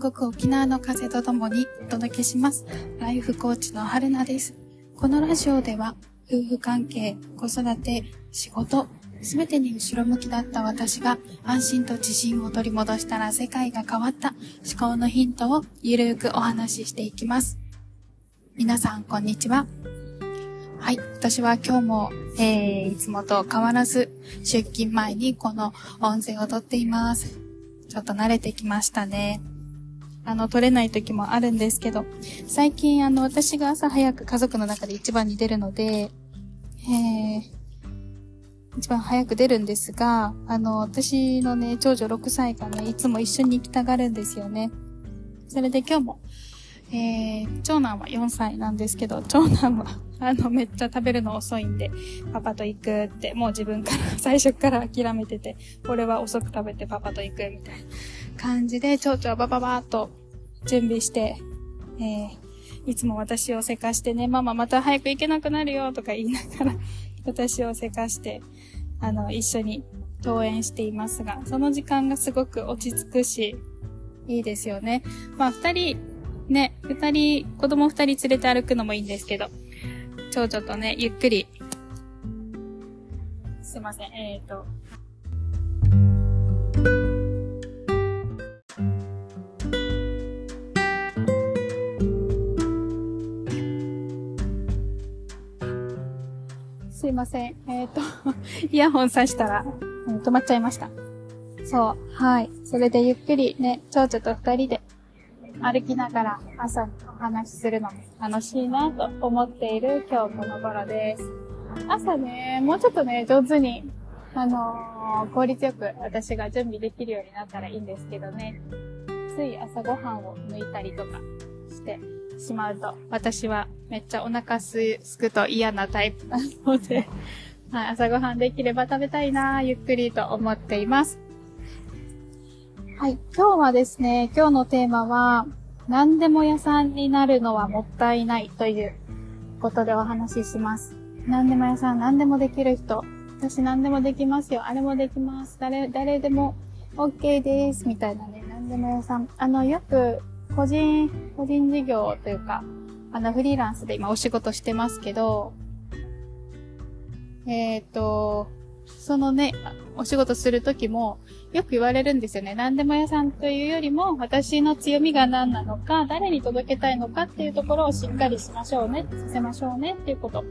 全国沖縄の風とともにお届けします。ライフコーチの春菜です。このラジオでは、夫婦関係、子育て、仕事、すべてに後ろ向きだった私が安心と自信を取り戻したら世界が変わった思考のヒントをゆるくお話ししていきます。皆さん、こんにちは。はい。私は今日も、えー、いつもと変わらず、出勤前にこの音声をとっています。ちょっと慣れてきましたね。あの、取れない時もあるんですけど、最近あの、私が朝早く家族の中で一番に出るので、えー、一番早く出るんですが、あの、私のね、長女6歳がね、いつも一緒に行きたがるんですよね。それで今日も、えー、長男は4歳なんですけど、長男は、あの、めっちゃ食べるの遅いんで、パパと行くって、もう自分から、最初から諦めてて、俺は遅く食べてパパと行くみたいな感じで、蝶々はバババーっと準備して、えー、いつも私をせかしてね、ママまた早く行けなくなるよとか言いながら、私をせかして、あの、一緒に登園していますが、その時間がすごく落ち着くし、いいですよね。まあ、二人、ね、二人、子供二人連れて歩くのもいいんですけど、長女とね、ゆっくり、すいません、えっ、ー、と、すいません。えっ、ー、と、イヤホンさしたら、止まっちゃいました。そう、はい。それでゆっくりね、蝶々と二人で歩きながら朝にお話しするのも楽しいなと思っている今日この頃です。朝ね、もうちょっとね、上手に、あのー、効率よく私が準備できるようになったらいいんですけどね。つい朝ごはんを抜いたりとかしてしまうと、私はめっちゃお腹すくと嫌なタイプなので、はい、朝ごはんできれば食べたいなゆっくりと思っています。はい。今日はですね、今日のテーマは、何でも屋さんになるのはもったいないということでお話しします。何でも屋さん、何でもできる人。私何でもできますよ。あれもできます。誰、誰でも OK です。みたいなね、何でも屋さん。あの、よく、個人、個人事業というか、あの、フリーランスで今お仕事してますけど、えっ、ー、と、そのね、お仕事するときも、よく言われるんですよね。何でも屋さんというよりも、私の強みが何なのか、誰に届けたいのかっていうところをしっかりしましょうね、させましょうねっていうこと。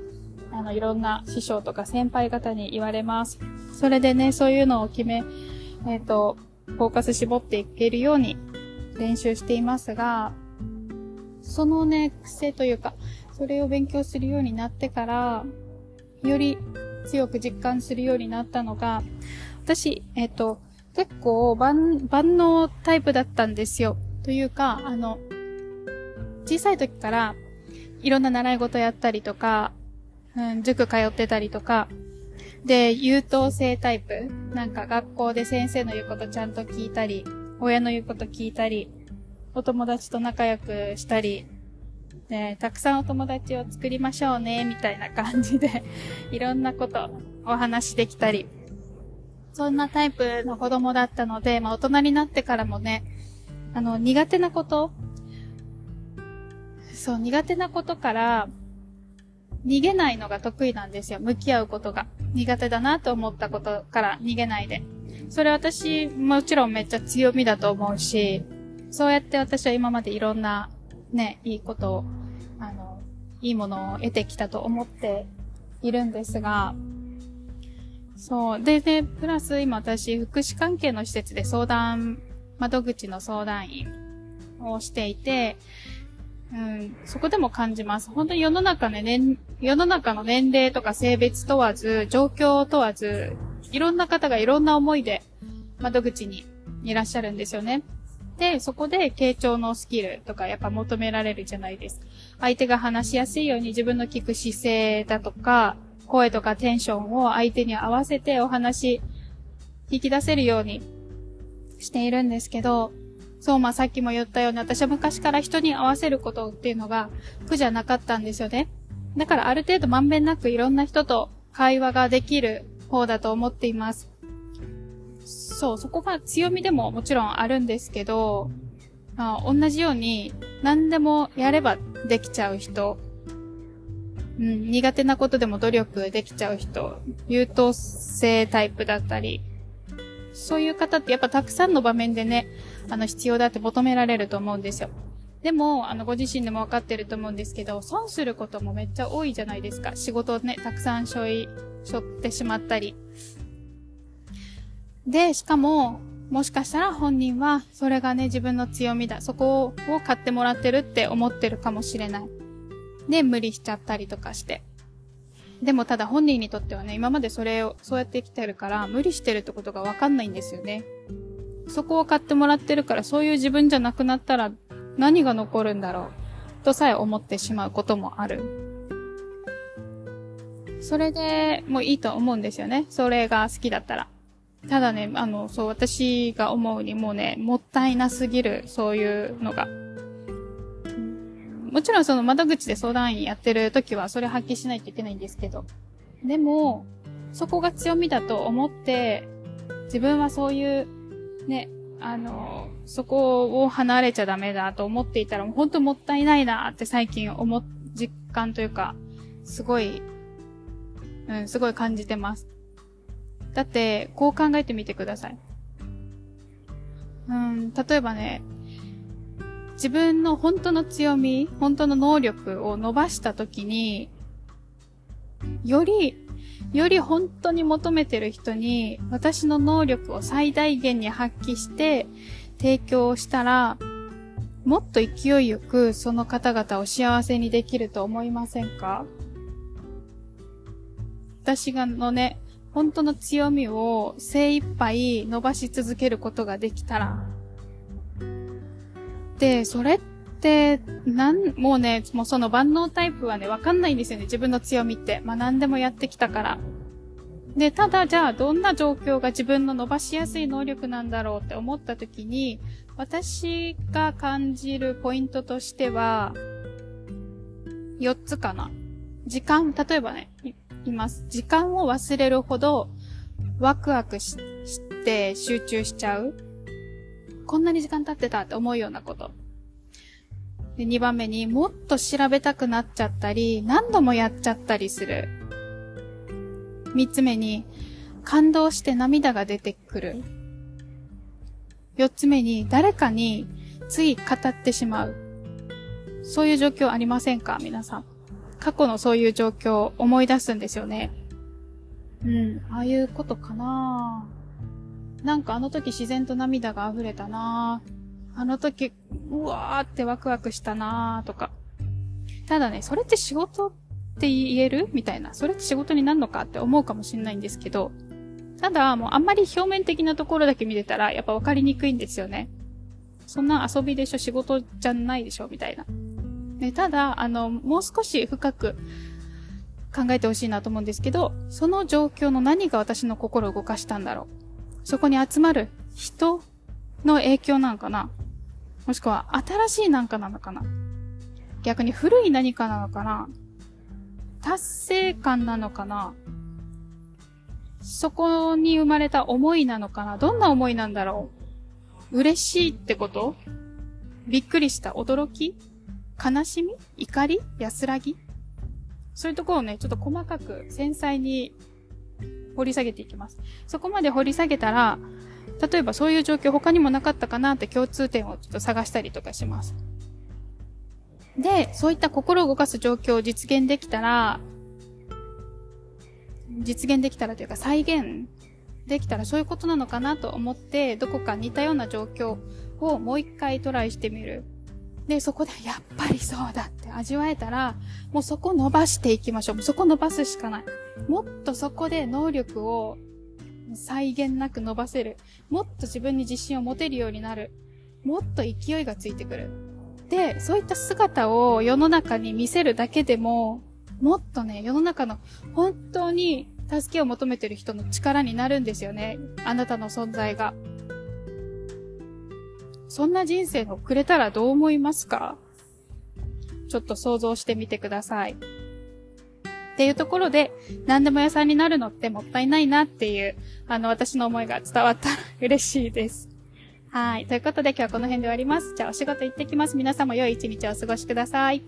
あの、いろんな師匠とか先輩方に言われます。それでね、そういうのを決め、えっ、ー、と、フォーカス絞っていけるように練習していますが、そのね、癖というか、それを勉強するようになってから、より強く実感するようになったのが、私、えっ、ー、と、結構万、万能タイプだったんですよ。というか、あの、小さい時から、いろんな習い事やったりとか、うん、塾通ってたりとか、で、優等生タイプ。なんか学校で先生の言うことちゃんと聞いたり、親の言うこと聞いたり、お友達と仲良くしたり、ね、たくさんお友達を作りましょうね、みたいな感じで、いろんなことお話できたり、そんなタイプの子供だったので、まあ大人になってからもね、あの、苦手なことそう、苦手なことから、逃げないのが得意なんですよ。向き合うことが。苦手だなと思ったことから逃げないで。それ私、もちろんめっちゃ強みだと思うし、そうやって私は今までいろんな、ね、いいことを、あの、いいものを得てきたと思っているんですが、そう。で、で、プラス今私、福祉関係の施設で相談、窓口の相談員をしていて、うん、そこでも感じます。本当に世の中ね、年、世の中の年齢とか性別問わず、状況問わず、いろんな方がいろんな思いで窓口にいらっしゃるんですよね。で、そこで傾聴のスキルとかやっぱ求められるじゃないですか。相手が話しやすいように自分の聞く姿勢だとか、声とかテンションを相手に合わせてお話、引き出せるようにしているんですけど、そう、まあさっきも言ったように、私は昔から人に合わせることっていうのが苦じゃなかったんですよね。だからある程度まんべんなくいろんな人と会話ができる方だと思っています。そう、そこが強みでももちろんあるんですけど、あ同じように何でもやればできちゃう人、うん、苦手なことでも努力できちゃう人、優等生タイプだったり、そういう方ってやっぱたくさんの場面でね、あの必要だって求められると思うんですよ。でも、あの、ご自身でもわかってると思うんですけど、損することもめっちゃ多いじゃないですか。仕事をね、たくさん背負い、背負ってしまったり。で、しかも、もしかしたら本人は、それがね、自分の強みだ。そこを買ってもらってるって思ってるかもしれない。で、無理しちゃったりとかして。でもただ本人にとってはね、今までそれを、そうやってきてるから、無理してるってことがわかんないんですよね。そこを買ってもらってるから、そういう自分じゃなくなったら、何が残るんだろう。とさえ思ってしまうこともある。それでもういいと思うんですよね。それが好きだったら。ただね、あの、そう、私が思うにもうね、もったいなすぎる、そういうのが。もちろんその窓口で相談員やってる時はそれ発揮しないといけないんですけど。でも、そこが強みだと思って、自分はそういう、ね、あの、そこを離れちゃダメだと思っていたら、もう本当もったいないなって最近思っ、実感というか、すごい、うん、すごい感じてます。だって、こう考えてみてください。うん、例えばね、自分の本当の強み、本当の能力を伸ばしたときに、より、より本当に求めてる人に、私の能力を最大限に発揮して提供したら、もっと勢いよくその方々を幸せにできると思いませんか？私がのね、本当の強みを精一杯伸ばし続けることができたら。で、それって、なん、もうね、もうその万能タイプはね、わかんないんですよね、自分の強みって。まあ何でもやってきたから。で、ただじゃあどんな状況が自分の伸ばしやすい能力なんだろうって思った時に、私が感じるポイントとしては、4つかな。時間、例えばね、います。時間を忘れるほどワクワクして集中しちゃう。こんなに時間経ってたって思うようなこと。で、2番目にもっと調べたくなっちゃったり、何度もやっちゃったりする。3つ目に感動して涙が出てくる。4つ目に誰かについ語ってしまう。そういう状況ありませんか？皆さん。過去のそういう状況を思い出すんですよね。うん、ああいうことかななんかあの時自然と涙が溢れたなあの時、うわーってワクワクしたなとか。ただね、それって仕事って言えるみたいな。それって仕事になるのかって思うかもしれないんですけど、ただ、もうあんまり表面的なところだけ見てたら、やっぱ分かりにくいんですよね。そんな遊びでしょ仕事じゃないでしょみたいな。ね、ただ、あの、もう少し深く考えてほしいなと思うんですけど、その状況の何が私の心を動かしたんだろう。そこに集まる人の影響なのかな。もしくは新しい何かなのかな。逆に古い何かなのかな。達成感なのかな。そこに生まれた思いなのかな。どんな思いなんだろう。嬉しいってこと？びっくりした。驚き？悲しみ？怒り？安らぎ？そういうところをね、ちょっと細かく繊細に掘り下げていきます。そこまで掘り下げたら、例えばそういう状況他にもなかったかなって共通点をちょっと探したりとかします。で、そういった心を動かす状況を実現できたら、実現できたらというか再現できたらそういうことなのかなと思って、どこか似たような状況をもう一回トライしてみる。で、そこでやっぱりそうだって味わえたら、もうそこ伸ばしていきましょう。そこ伸ばすしかない。もっとそこで能力を再現なく伸ばせる。もっと自分に自信を持てるようになる。もっと勢いがついてくる。で、そういった姿を世の中に見せるだけでも、もっとね、世の中の本当に助けを求めてる人の力になるんですよね。あなたの存在が。そんな人生をくれたらどう思いますか？ちょっと想像してみてください。っていうところで、何でも屋さんになるのってもったいないなっていう、あの、私の思いが伝わったら 嬉しいです。はい。ということで今日はこの辺で終わります。じゃあお仕事行ってきます。皆さんも良い一日をお過ごしください。